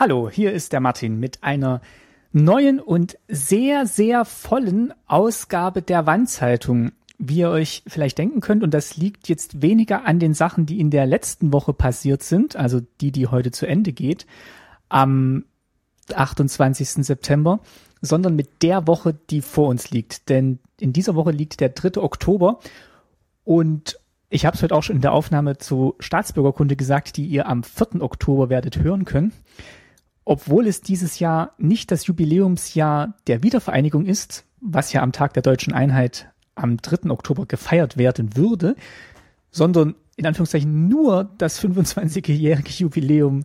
Hallo, hier ist der Martin mit einer neuen und sehr, sehr vollen Ausgabe der Wandzeitung. Wie ihr euch vielleicht denken könnt, und das liegt jetzt weniger an den Sachen, die in der letzten Woche passiert sind, also die, die heute zu Ende geht, am 28. September, sondern mit der Woche, die vor uns liegt. Denn in dieser Woche liegt der 3. Oktober und ich habe es heute auch schon in der Aufnahme zu Staatsbürgerkunde gesagt, die ihr am 4. Oktober werdet hören können obwohl es dieses Jahr nicht das Jubiläumsjahr der Wiedervereinigung ist, was ja am Tag der deutschen Einheit am 3. Oktober gefeiert werden würde, sondern in Anführungszeichen nur das 25-jährige Jubiläum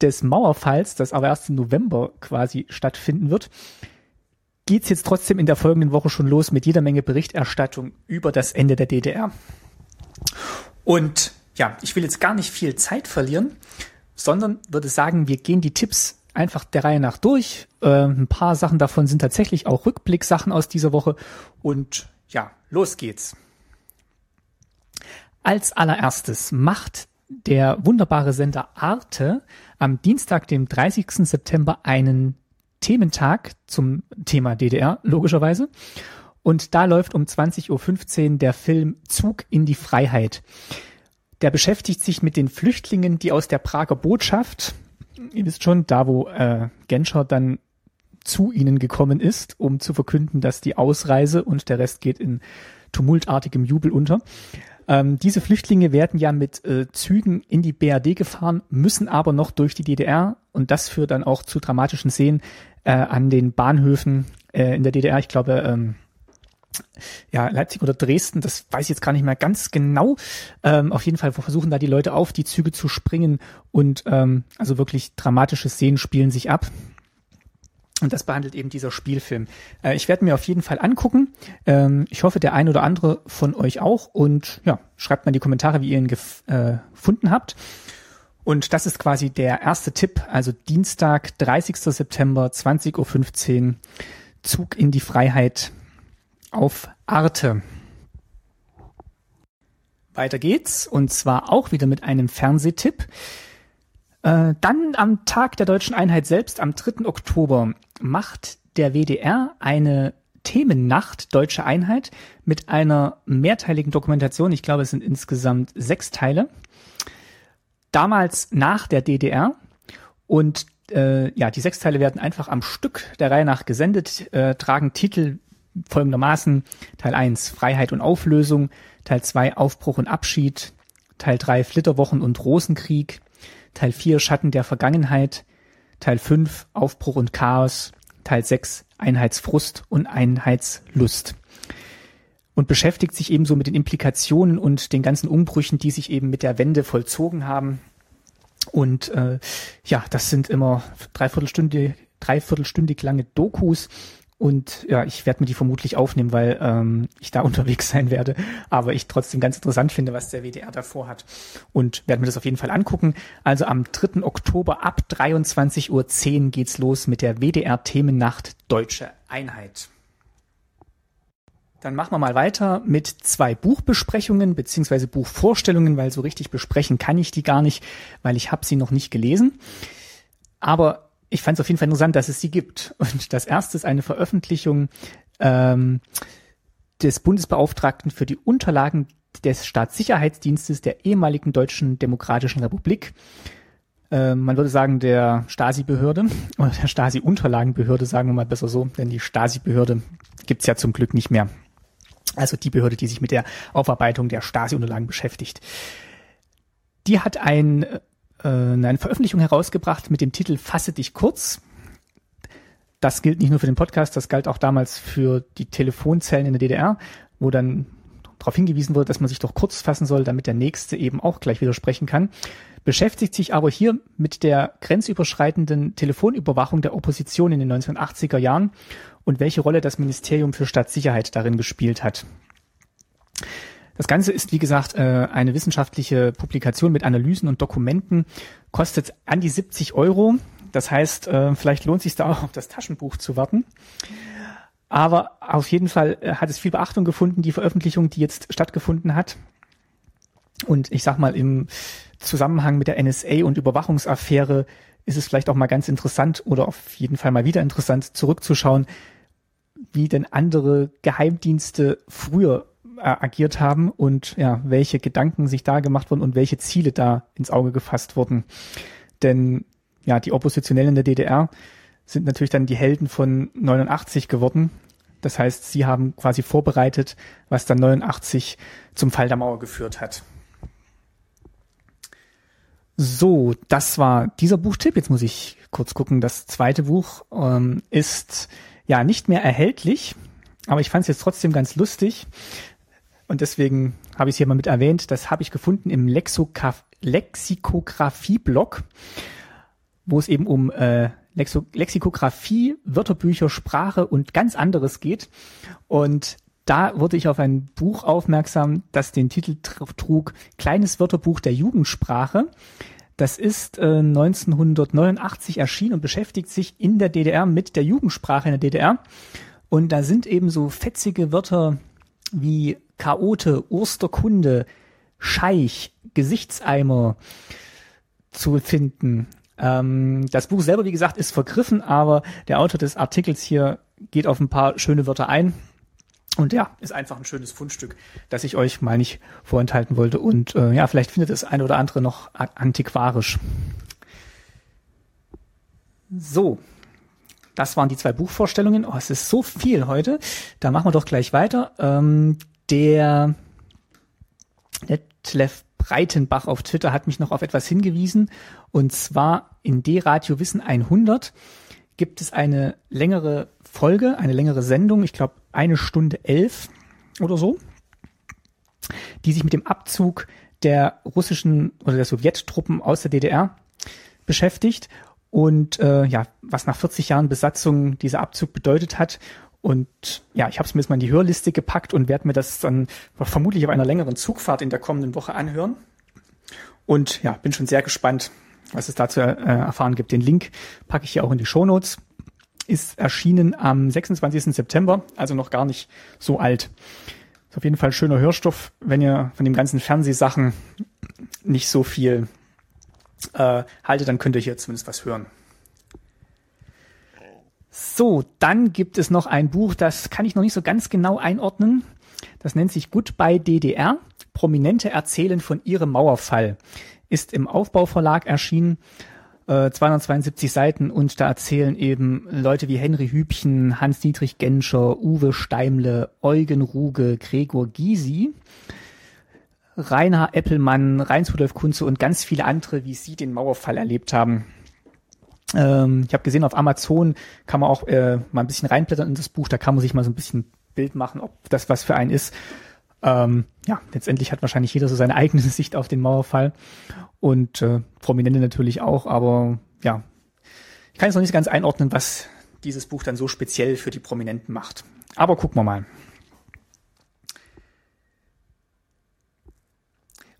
des Mauerfalls, das aber erst im November quasi stattfinden wird, geht's jetzt trotzdem in der folgenden Woche schon los mit jeder Menge Berichterstattung über das Ende der DDR. Und ja, ich will jetzt gar nicht viel Zeit verlieren, sondern würde sagen, wir gehen die Tipps einfach der Reihe nach durch. Äh, ein paar Sachen davon sind tatsächlich auch Rückblicksachen aus dieser Woche. Und ja, los geht's. Als allererstes macht der wunderbare Sender Arte am Dienstag, dem 30. September, einen Thementag zum Thema DDR, logischerweise. Und da läuft um 20.15 Uhr der Film Zug in die Freiheit. Der beschäftigt sich mit den Flüchtlingen, die aus der Prager Botschaft, ihr wisst schon, da wo äh, Genscher dann zu ihnen gekommen ist, um zu verkünden, dass die Ausreise und der Rest geht in tumultartigem Jubel unter. Ähm, diese Flüchtlinge werden ja mit äh, Zügen in die BRD gefahren, müssen aber noch durch die DDR und das führt dann auch zu dramatischen Szenen äh, an den Bahnhöfen äh, in der DDR. Ich glaube, ähm, ja, Leipzig oder Dresden, das weiß ich jetzt gar nicht mehr ganz genau. Ähm, auf jeden Fall versuchen da die Leute auf die Züge zu springen und ähm, also wirklich dramatische Szenen spielen sich ab. Und das behandelt eben dieser Spielfilm. Äh, ich werde mir auf jeden Fall angucken. Ähm, ich hoffe, der ein oder andere von euch auch. Und ja, schreibt mal in die Kommentare, wie ihr ihn gef äh, gefunden habt. Und das ist quasi der erste Tipp. Also Dienstag, 30. September, 20.15 Uhr, Zug in die Freiheit auf Arte. Weiter geht's und zwar auch wieder mit einem Fernsehtipp. Äh, dann am Tag der deutschen Einheit selbst, am 3. Oktober, macht der WDR eine Themennacht Deutsche Einheit mit einer mehrteiligen Dokumentation. Ich glaube, es sind insgesamt sechs Teile. Damals nach der DDR. Und äh, ja, die sechs Teile werden einfach am Stück der Reihe nach gesendet, äh, tragen Titel folgendermaßen. Teil 1 Freiheit und Auflösung, Teil 2 Aufbruch und Abschied, Teil 3 Flitterwochen und Rosenkrieg, Teil 4 Schatten der Vergangenheit, Teil 5 Aufbruch und Chaos, Teil 6 Einheitsfrust und Einheitslust. Und beschäftigt sich ebenso mit den Implikationen und den ganzen Umbrüchen, die sich eben mit der Wende vollzogen haben. Und äh, ja, das sind immer dreiviertelstündig, dreiviertelstündig lange Dokus, und ja, ich werde mir die vermutlich aufnehmen, weil ähm, ich da unterwegs sein werde. Aber ich trotzdem ganz interessant finde, was der WDR davor hat. Und werde mir das auf jeden Fall angucken. Also am 3. Oktober ab 23.10 Uhr geht's los mit der WDR-Themennacht Deutsche Einheit. Dann machen wir mal weiter mit zwei Buchbesprechungen beziehungsweise Buchvorstellungen, weil so richtig besprechen kann ich die gar nicht, weil ich habe sie noch nicht gelesen. Aber ich fand es auf jeden Fall interessant, dass es sie gibt. Und das erste ist eine Veröffentlichung ähm, des Bundesbeauftragten für die Unterlagen des Staatssicherheitsdienstes der ehemaligen Deutschen Demokratischen Republik. Ähm, man würde sagen, der Stasi-Behörde oder der Stasi-Unterlagenbehörde, sagen wir mal besser so, denn die Stasi-Behörde gibt's ja zum Glück nicht mehr. Also die Behörde, die sich mit der Aufarbeitung der Stasi-Unterlagen beschäftigt. Die hat ein äh, eine Veröffentlichung herausgebracht mit dem Titel Fasse dich kurz. Das gilt nicht nur für den Podcast, das galt auch damals für die Telefonzellen in der DDR, wo dann darauf hingewiesen wurde, dass man sich doch kurz fassen soll, damit der Nächste eben auch gleich widersprechen kann. Beschäftigt sich aber hier mit der grenzüberschreitenden Telefonüberwachung der Opposition in den 1980er Jahren und welche Rolle das Ministerium für Staatssicherheit darin gespielt hat. Das Ganze ist, wie gesagt, äh, eine wissenschaftliche Publikation mit Analysen und Dokumenten, kostet an die 70 Euro. Das heißt, äh, vielleicht lohnt es sich da auch auf das Taschenbuch zu warten. Aber auf jeden Fall äh, hat es viel Beachtung gefunden, die Veröffentlichung, die jetzt stattgefunden hat. Und ich sag mal, im Zusammenhang mit der NSA und Überwachungsaffäre ist es vielleicht auch mal ganz interessant oder auf jeden Fall mal wieder interessant zurückzuschauen, wie denn andere Geheimdienste früher agiert haben und ja, welche Gedanken sich da gemacht wurden und welche Ziele da ins Auge gefasst wurden. Denn ja, die Oppositionellen der DDR sind natürlich dann die Helden von 89 geworden. Das heißt, sie haben quasi vorbereitet, was dann 89 zum Fall der Mauer geführt hat. So, das war dieser Buchtipp. Jetzt muss ich kurz gucken. Das zweite Buch ähm, ist ja nicht mehr erhältlich, aber ich fand es jetzt trotzdem ganz lustig. Und deswegen habe ich es hier mal mit erwähnt. Das habe ich gefunden im Lexikographie-Blog, wo es eben um äh, Lexo Lexikographie, Wörterbücher, Sprache und ganz anderes geht. Und da wurde ich auf ein Buch aufmerksam, das den Titel trug Kleines Wörterbuch der Jugendsprache. Das ist äh, 1989 erschienen und beschäftigt sich in der DDR mit der Jugendsprache in der DDR. Und da sind eben so fetzige Wörter wie Chaote, Osterkunde, Scheich, Gesichtseimer zu finden. Ähm, das Buch selber, wie gesagt, ist vergriffen, aber der Autor des Artikels hier geht auf ein paar schöne Wörter ein. Und ja, ist einfach ein schönes Fundstück, das ich euch mal nicht vorenthalten wollte. Und äh, ja, vielleicht findet das eine oder andere noch antiquarisch. So, das waren die zwei Buchvorstellungen. Oh, es ist so viel heute. Da machen wir doch gleich weiter. Ähm, der Detlef Breitenbach auf Twitter hat mich noch auf etwas hingewiesen. Und zwar in D-Radio Wissen 100 gibt es eine längere Folge, eine längere Sendung, ich glaube eine Stunde elf oder so, die sich mit dem Abzug der russischen oder der Sowjettruppen aus der DDR beschäftigt und äh, ja, was nach 40 Jahren Besatzung dieser Abzug bedeutet hat. Und ja, ich habe es mir jetzt mal in die Hörliste gepackt und werde mir das dann vermutlich auf einer längeren Zugfahrt in der kommenden Woche anhören. Und ja, bin schon sehr gespannt, was es da zu äh, erfahren gibt. Den Link packe ich hier auch in die Show Notes. Ist erschienen am 26. September, also noch gar nicht so alt. Ist auf jeden Fall schöner Hörstoff, wenn ihr von den ganzen Fernsehsachen nicht so viel äh, dann könnt ihr hier zumindest was hören. So, dann gibt es noch ein Buch, das kann ich noch nicht so ganz genau einordnen. Das nennt sich Goodbye DDR. Prominente erzählen von ihrem Mauerfall ist im Aufbauverlag erschienen, äh, 272 Seiten und da erzählen eben Leute wie Henry Hübchen, Hans-Dietrich Genscher, Uwe Steimle, Eugen Ruge, Gregor Gysi, Rainer Eppelmann, Reinz-Rudolf Kunze und ganz viele andere, wie sie den Mauerfall erlebt haben. Ähm, ich habe gesehen, auf Amazon kann man auch äh, mal ein bisschen reinblättern in das Buch, da kann man sich mal so ein bisschen Bild machen, ob das was für einen ist. Ähm, ja, letztendlich hat wahrscheinlich jeder so seine eigene Sicht auf den Mauerfall und äh, Prominente natürlich auch, aber ja, ich kann jetzt noch nicht ganz einordnen, was dieses Buch dann so speziell für die Prominenten macht. Aber gucken wir mal.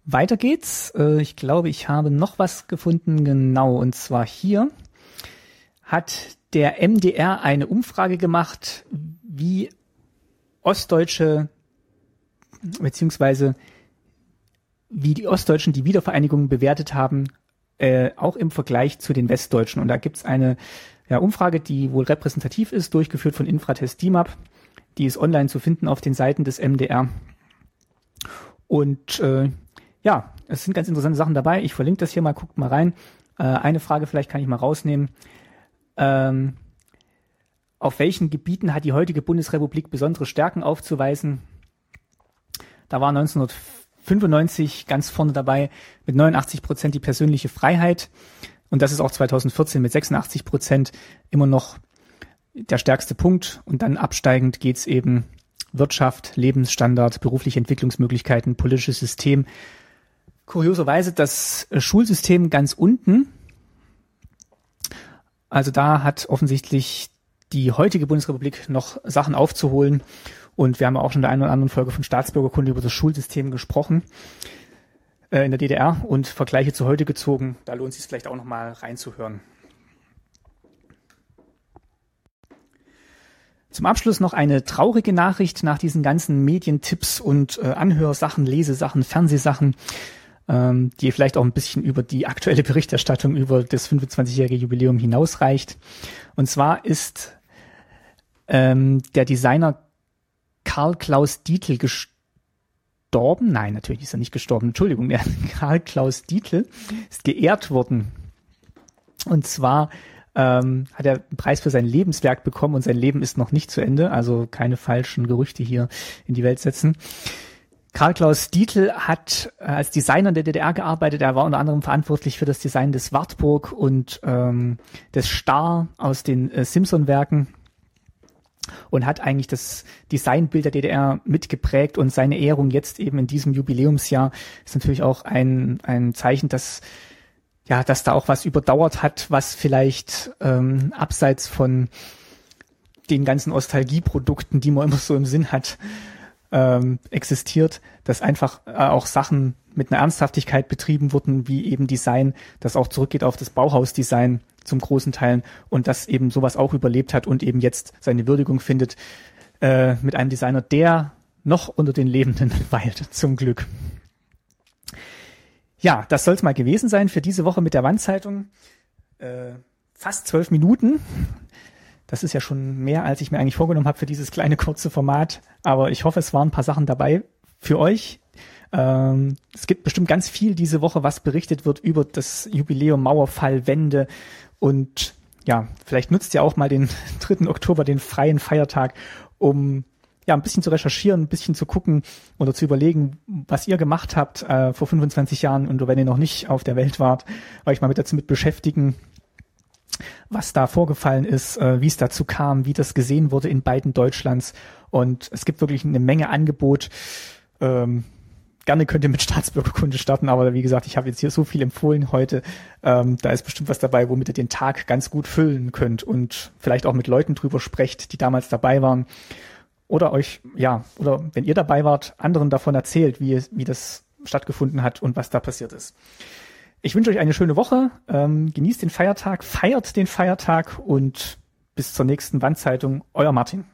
Weiter geht's. Äh, ich glaube, ich habe noch was gefunden, genau, und zwar hier hat der MDR eine Umfrage gemacht, wie ostdeutsche beziehungsweise wie die Ostdeutschen die Wiedervereinigung bewertet haben, äh, auch im Vergleich zu den Westdeutschen. Und da gibt's eine ja, Umfrage, die wohl repräsentativ ist, durchgeführt von Infratest DIMAP. Die ist online zu finden auf den Seiten des MDR. Und äh, ja, es sind ganz interessante Sachen dabei. Ich verlinke das hier mal, guckt mal rein. Äh, eine Frage vielleicht kann ich mal rausnehmen. Ähm, auf welchen Gebieten hat die heutige Bundesrepublik besondere Stärken aufzuweisen? Da war 1995 ganz vorne dabei mit 89 Prozent die persönliche Freiheit. Und das ist auch 2014 mit 86 Prozent immer noch der stärkste Punkt. Und dann absteigend geht's eben Wirtschaft, Lebensstandard, berufliche Entwicklungsmöglichkeiten, politisches System. Kurioserweise das Schulsystem ganz unten. Also da hat offensichtlich die heutige Bundesrepublik noch Sachen aufzuholen. Und wir haben auch schon in der einen oder anderen Folge von Staatsbürgerkunde über das Schulsystem gesprochen äh, in der DDR und Vergleiche zu heute gezogen. Da lohnt es sich vielleicht auch noch mal reinzuhören. Zum Abschluss noch eine traurige Nachricht nach diesen ganzen Medientipps und äh, Anhörsachen, Lesesachen, Fernsehsachen. Ähm, die vielleicht auch ein bisschen über die aktuelle Berichterstattung über das 25-jährige Jubiläum hinausreicht. Und zwar ist ähm, der Designer Karl Klaus Dietl gestorben. Nein, natürlich ist er nicht gestorben. Entschuldigung, der Karl Klaus Dietl ist geehrt worden. Und zwar ähm, hat er einen Preis für sein Lebenswerk bekommen und sein Leben ist noch nicht zu Ende. Also keine falschen Gerüchte hier in die Welt setzen. Karl Klaus Dietl hat äh, als Designer der DDR gearbeitet. Er war unter anderem verantwortlich für das Design des Wartburg und ähm, des Star aus den äh, Simpson-Werken und hat eigentlich das Designbild der DDR mitgeprägt und seine Ehrung jetzt eben in diesem Jubiläumsjahr ist natürlich auch ein, ein Zeichen, dass ja, dass da auch was überdauert hat, was vielleicht ähm, abseits von den ganzen Nostalgieprodukten, die man immer so im Sinn hat, ähm, existiert, dass einfach äh, auch Sachen mit einer Ernsthaftigkeit betrieben wurden, wie eben Design, das auch zurückgeht auf das Bauhausdesign zum großen Teilen und das eben sowas auch überlebt hat und eben jetzt seine Würdigung findet äh, mit einem Designer, der noch unter den Lebenden weilt, zum Glück. Ja, das soll es mal gewesen sein für diese Woche mit der Wandzeitung. Äh, fast zwölf Minuten. Das ist ja schon mehr, als ich mir eigentlich vorgenommen habe für dieses kleine kurze Format. Aber ich hoffe, es waren ein paar Sachen dabei für euch. Ähm, es gibt bestimmt ganz viel diese Woche, was berichtet wird über das Jubiläum Mauerfall, Wende und ja, vielleicht nutzt ihr auch mal den 3. Oktober, den freien Feiertag, um ja, ein bisschen zu recherchieren, ein bisschen zu gucken oder zu überlegen, was ihr gemacht habt äh, vor 25 Jahren und wenn ihr noch nicht auf der Welt wart, euch mal mit dazu mit beschäftigen, was da vorgefallen ist, äh, wie es dazu kam, wie das gesehen wurde in beiden Deutschlands. Und es gibt wirklich eine Menge Angebot. Ähm, gerne könnt ihr mit Staatsbürgerkunde starten, aber wie gesagt, ich habe jetzt hier so viel empfohlen heute. Ähm, da ist bestimmt was dabei, womit ihr den Tag ganz gut füllen könnt und vielleicht auch mit Leuten drüber sprecht, die damals dabei waren oder euch, ja, oder wenn ihr dabei wart, anderen davon erzählt, wie, wie das stattgefunden hat und was da passiert ist. Ich wünsche euch eine schöne Woche, ähm, genießt den Feiertag, feiert den Feiertag und bis zur nächsten Wandzeitung, euer Martin.